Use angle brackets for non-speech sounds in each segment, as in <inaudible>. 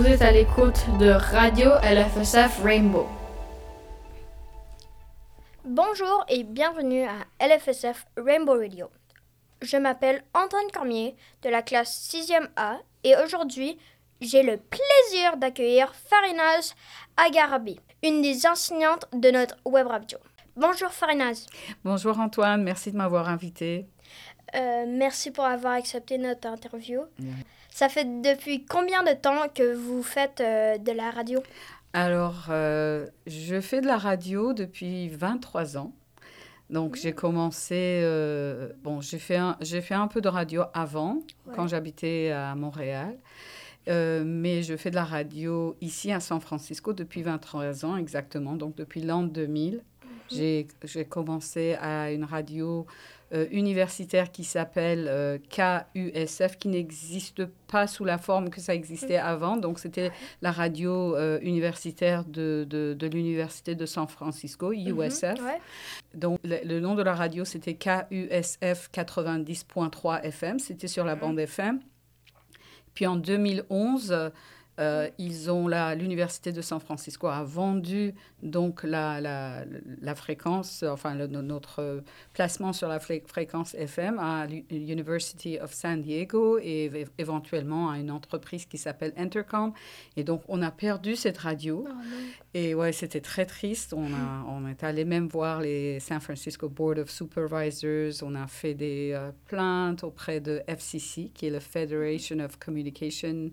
Vous êtes à l'écoute de Radio LFSF Rainbow. Bonjour et bienvenue à LFSF Rainbow Radio. Je m'appelle Antoine Cormier de la classe 6e A et aujourd'hui, j'ai le plaisir d'accueillir Farinaz Agarabi, une des enseignantes de notre web radio. Bonjour Farinaz. Bonjour Antoine, merci de m'avoir invité. Euh, merci pour avoir accepté notre interview. Ça fait depuis combien de temps que vous faites euh, de la radio? Alors, euh, je fais de la radio depuis 23 ans. Donc, j'ai commencé. bon, j'ai fait, un, j'ai fait un peu de radio avant, quand j'habitais à Montréal. mais je fais de la radio ici à San Francisco depuis 23 ans exactement, donc depuis l'an 2000. Mhm. J'ai, j'ai commencé à une radio euh, universitaire qui s'appelle euh, KUSF, qui n'existe pas sous la forme que ça existait avant. Donc, c'était la radio euh, universitaire de, de, de l'Université de San Francisco, mm-hmm. USF. Donc, le, nom de la radio, c'était KUSF 90.3 FM. C'était sur la mm-hmm. bande FM. Puis en 2011, euh, ils ont l'université de San Francisco a vendu donc la, la, la fréquence, enfin notre placement sur la fréquence FM à l'University of San Diego et éventuellement à une entreprise qui s'appelle Intercom. Et donc on a perdu cette radio. Oh, et ouais, c'était très triste. On, a, <laughs> on est allé même voir les San Francisco Board of Supervisors. On a fait des euh, plaintes auprès de FCC, qui est le Federation of Communication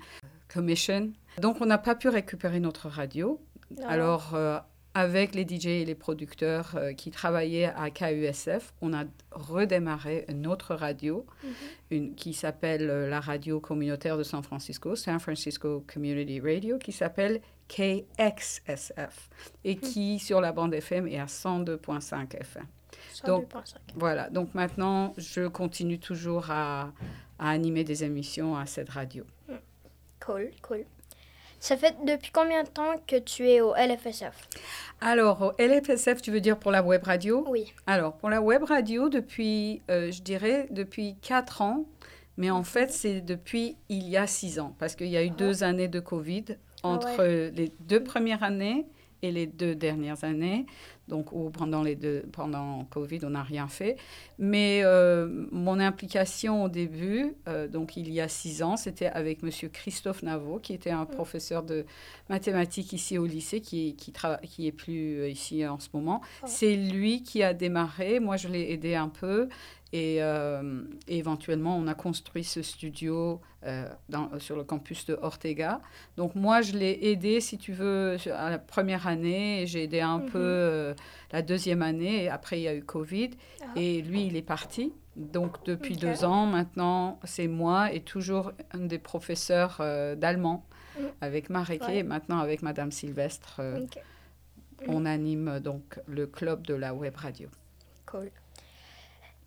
Commission. Donc, on n'a pas pu récupérer notre radio. Ah. Alors, euh, avec les DJ et les producteurs euh, qui travaillaient à KUSF, on a redémarré une autre radio mhm. une, qui s'appelle euh, la radio communautaire de San Francisco, San Francisco Community Radio, qui s'appelle KXSF et mhm. qui, sur la bande FM, est à 102.5 FM. 102.5. Donc, voilà. Donc maintenant, je continue toujours à, à animer des émissions à cette radio. Cool, cool. Ça fait depuis combien de temps que tu es au LFSF Alors, au LFSF, tu veux dire pour la web radio? Oui. Alors, pour la web radio, depuis, euh, je dirais, depuis quatre ans. Mais en fait, c'est depuis il y a six ans, parce qu'il y a eu deux ah. années de Covid ah entre les deux premières années et les deux dernières années. Donc, ou pendant les deux, pendant Covid, on n'a rien fait. Mais euh, mon implication au début, euh, donc il y a six ans, c'était avec Monsieur Christophe Navo, qui était un mm. professeur de mathématiques ici au lycée, qui, qui, qui est plus euh, ici en ce moment. C'est lui qui a démarré. Moi, je l'ai aidé un peu. Et euh, éventuellement, on a construit ce studio euh, dans, sur le campus de Ortega. Donc moi, je l'ai aidé, si tu veux, à la première année. J'ai aidé un peu mhm. euh, la deuxième année. Et après, il y a eu Covid. Ah. Et lui, il est parti. Donc depuis deux ans, maintenant, c'est moi et toujours un des professeurs d'allemand mm. avec Mareke et maintenant avec Madame Sylvestre. On anime donc le club de la web radio. Cool.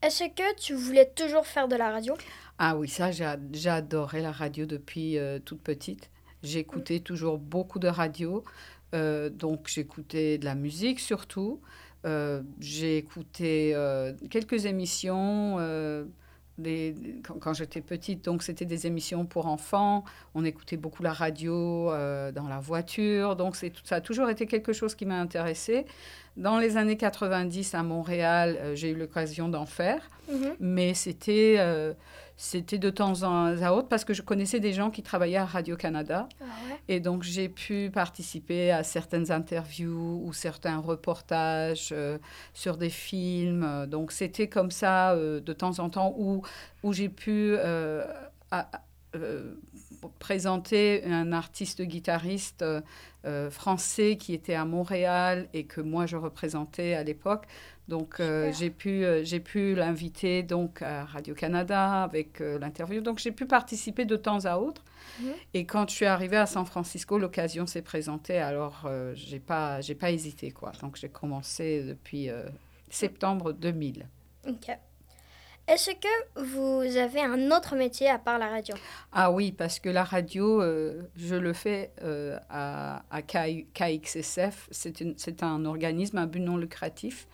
Est-ce que tu voulais toujours faire de la radio? Ah oui, ça, j'ai adoré la radio depuis euh, toute petite. J'écoutais toujours beaucoup de radio. Euh, donc, j'écoutais de la musique surtout. Euh, j'ai écouté quelques émissions quand, j'étais petite, donc c'était des émissions pour enfants. On écoutait beaucoup la radio dans la voiture. Donc, ça a toujours été quelque chose qui m'a intéressée. Dans les années 90 à Montréal, euh, j'ai eu l'occasion d'en faire, mhm. mais c'était euh, c'était de temps à autre parce que je connaissais des gens qui travaillaient à Radio-Canada. Ah Et donc, j'ai pu participer à certaines interviews ou certains reportages euh, sur des films. Donc, c'était comme ça de temps en temps où, où j'ai pu présenter un artiste guitariste euh, euh, français qui était à Montréal et que moi je représentais à l'époque. Donc euh, j'ai pu, j'ai pu l'inviter donc à Radio Canada avec l'interview. Donc j'ai pu participer de temps à autre. Mhm. Et quand je suis arrivée à San Francisco, l'occasion s'est présentée. Alors j'ai pas, j'ai pas hésité quoi. Donc j'ai commencé depuis septembre 2000. Ok. Est-ce que vous avez un autre métier à part la radio? Ah oui, parce que la radio, euh, je le fais euh, à, à KXSF. C'est un organisme à but non lucratif.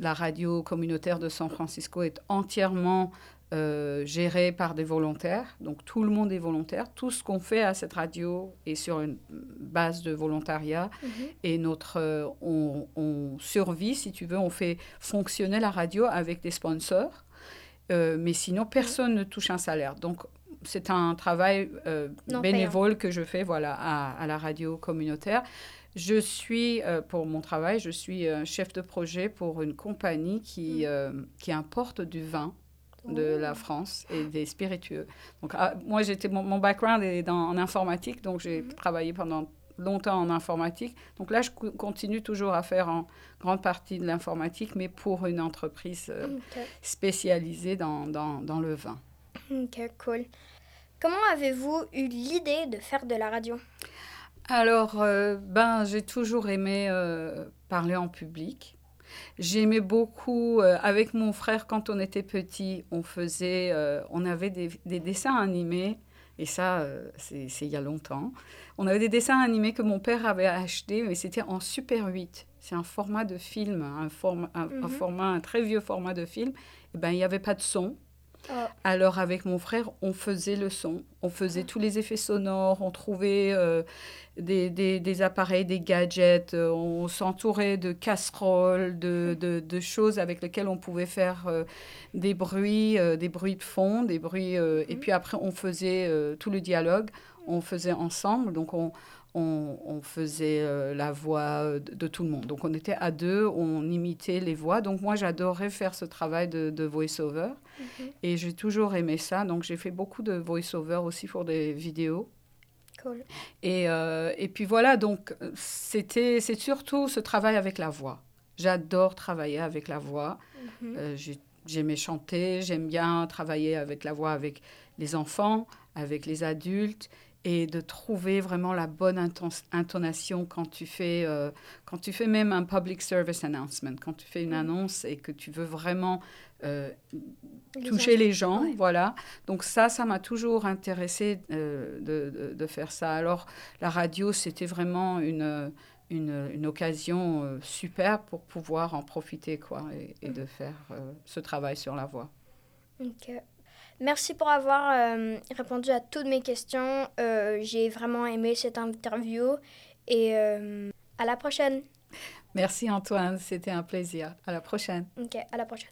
La radio communautaire de San Francisco est entièrement euh, gérée par des volontaires. Donc tout le monde est volontaire. Tout ce qu'on fait à cette radio est sur une base de volontariat. Mhm. Et notre, euh, on, on survit, si tu veux, on fait fonctionner la radio avec des sponsors. Euh, mais sinon, personne ne touche un salaire. Donc, c'est un travail bénévole que je fais voilà, à, à la radio communautaire. Je suis, euh, pour mon travail, je suis euh, chef de projet pour une compagnie qui, euh, qui importe du vin de la France et des spiritueux. Donc, ah, moi, j'étais, mon, mon background est dans, en informatique, donc j'ai travaillé pendant longtemps en informatique. Donc là, je co- continue toujours à faire en grande partie de l'informatique, mais pour une entreprise euh, spécialisée dans, dans, dans le vin. Ok, cool. Comment avez-vous eu l'idée de faire de la radio? Alors, euh, ben, j'ai toujours aimé euh, parler en public. J'aimais beaucoup, euh, avec mon frère, quand on était petit, on faisait, on avait des, des dessins animés, et ça, c'est il y a longtemps. On avait des dessins animés que mon père avait achetés, mais c'était en Super 8. C'est un format de film, un, un Mhm. format, un très vieux format de film. Et ben, il n'y avait pas de son. Oh. Alors avec mon frère, on faisait le son, on faisait tous les effets sonores, on trouvait euh, des, des- des appareils, des gadgets, euh, on s'entourait de casseroles, de, de- de choses avec lesquelles on pouvait faire euh, des bruits, euh, des bruits de fond, des bruits. Et puis après, on faisait tout le dialogue, on faisait ensemble, donc on, on, on faisait euh, la voix euh, de, de tout le monde. Donc on était à deux, on imitait les voix. Donc moi, j'adorais faire ce travail de, de voice-over. Mhm. Et j'ai toujours aimé ça. Donc, j'ai fait beaucoup de voice-over aussi pour des vidéos. Cool. Et, euh, et puis voilà, donc, c'était, c'est surtout ce travail avec la voix. J'adore travailler avec la voix. Mhm. Euh, j'ai- j'aimais chanter, j'aime bien travailler avec la voix avec les enfants, avec les adultes et de trouver vraiment la bonne inton- intonation quand tu fais euh, quand tu fais même un public service announcement, quand tu fais une Mhm. annonce et que tu veux vraiment euh, Les toucher les gens, ouais. voilà. Donc ça, ça m'a toujours intéressé euh, de, de- de faire ça. Alors la radio, c'était vraiment une, une, une occasion super pour pouvoir en profiter, quoi, et, et de faire ce travail sur la voix. Ok. Merci pour avoir euh, répondu à toutes mes questions. Euh, J'ai vraiment aimé cette interview et euh, à la prochaine. Merci Antoine, c'était un plaisir. À la prochaine. Ok, à la prochaine.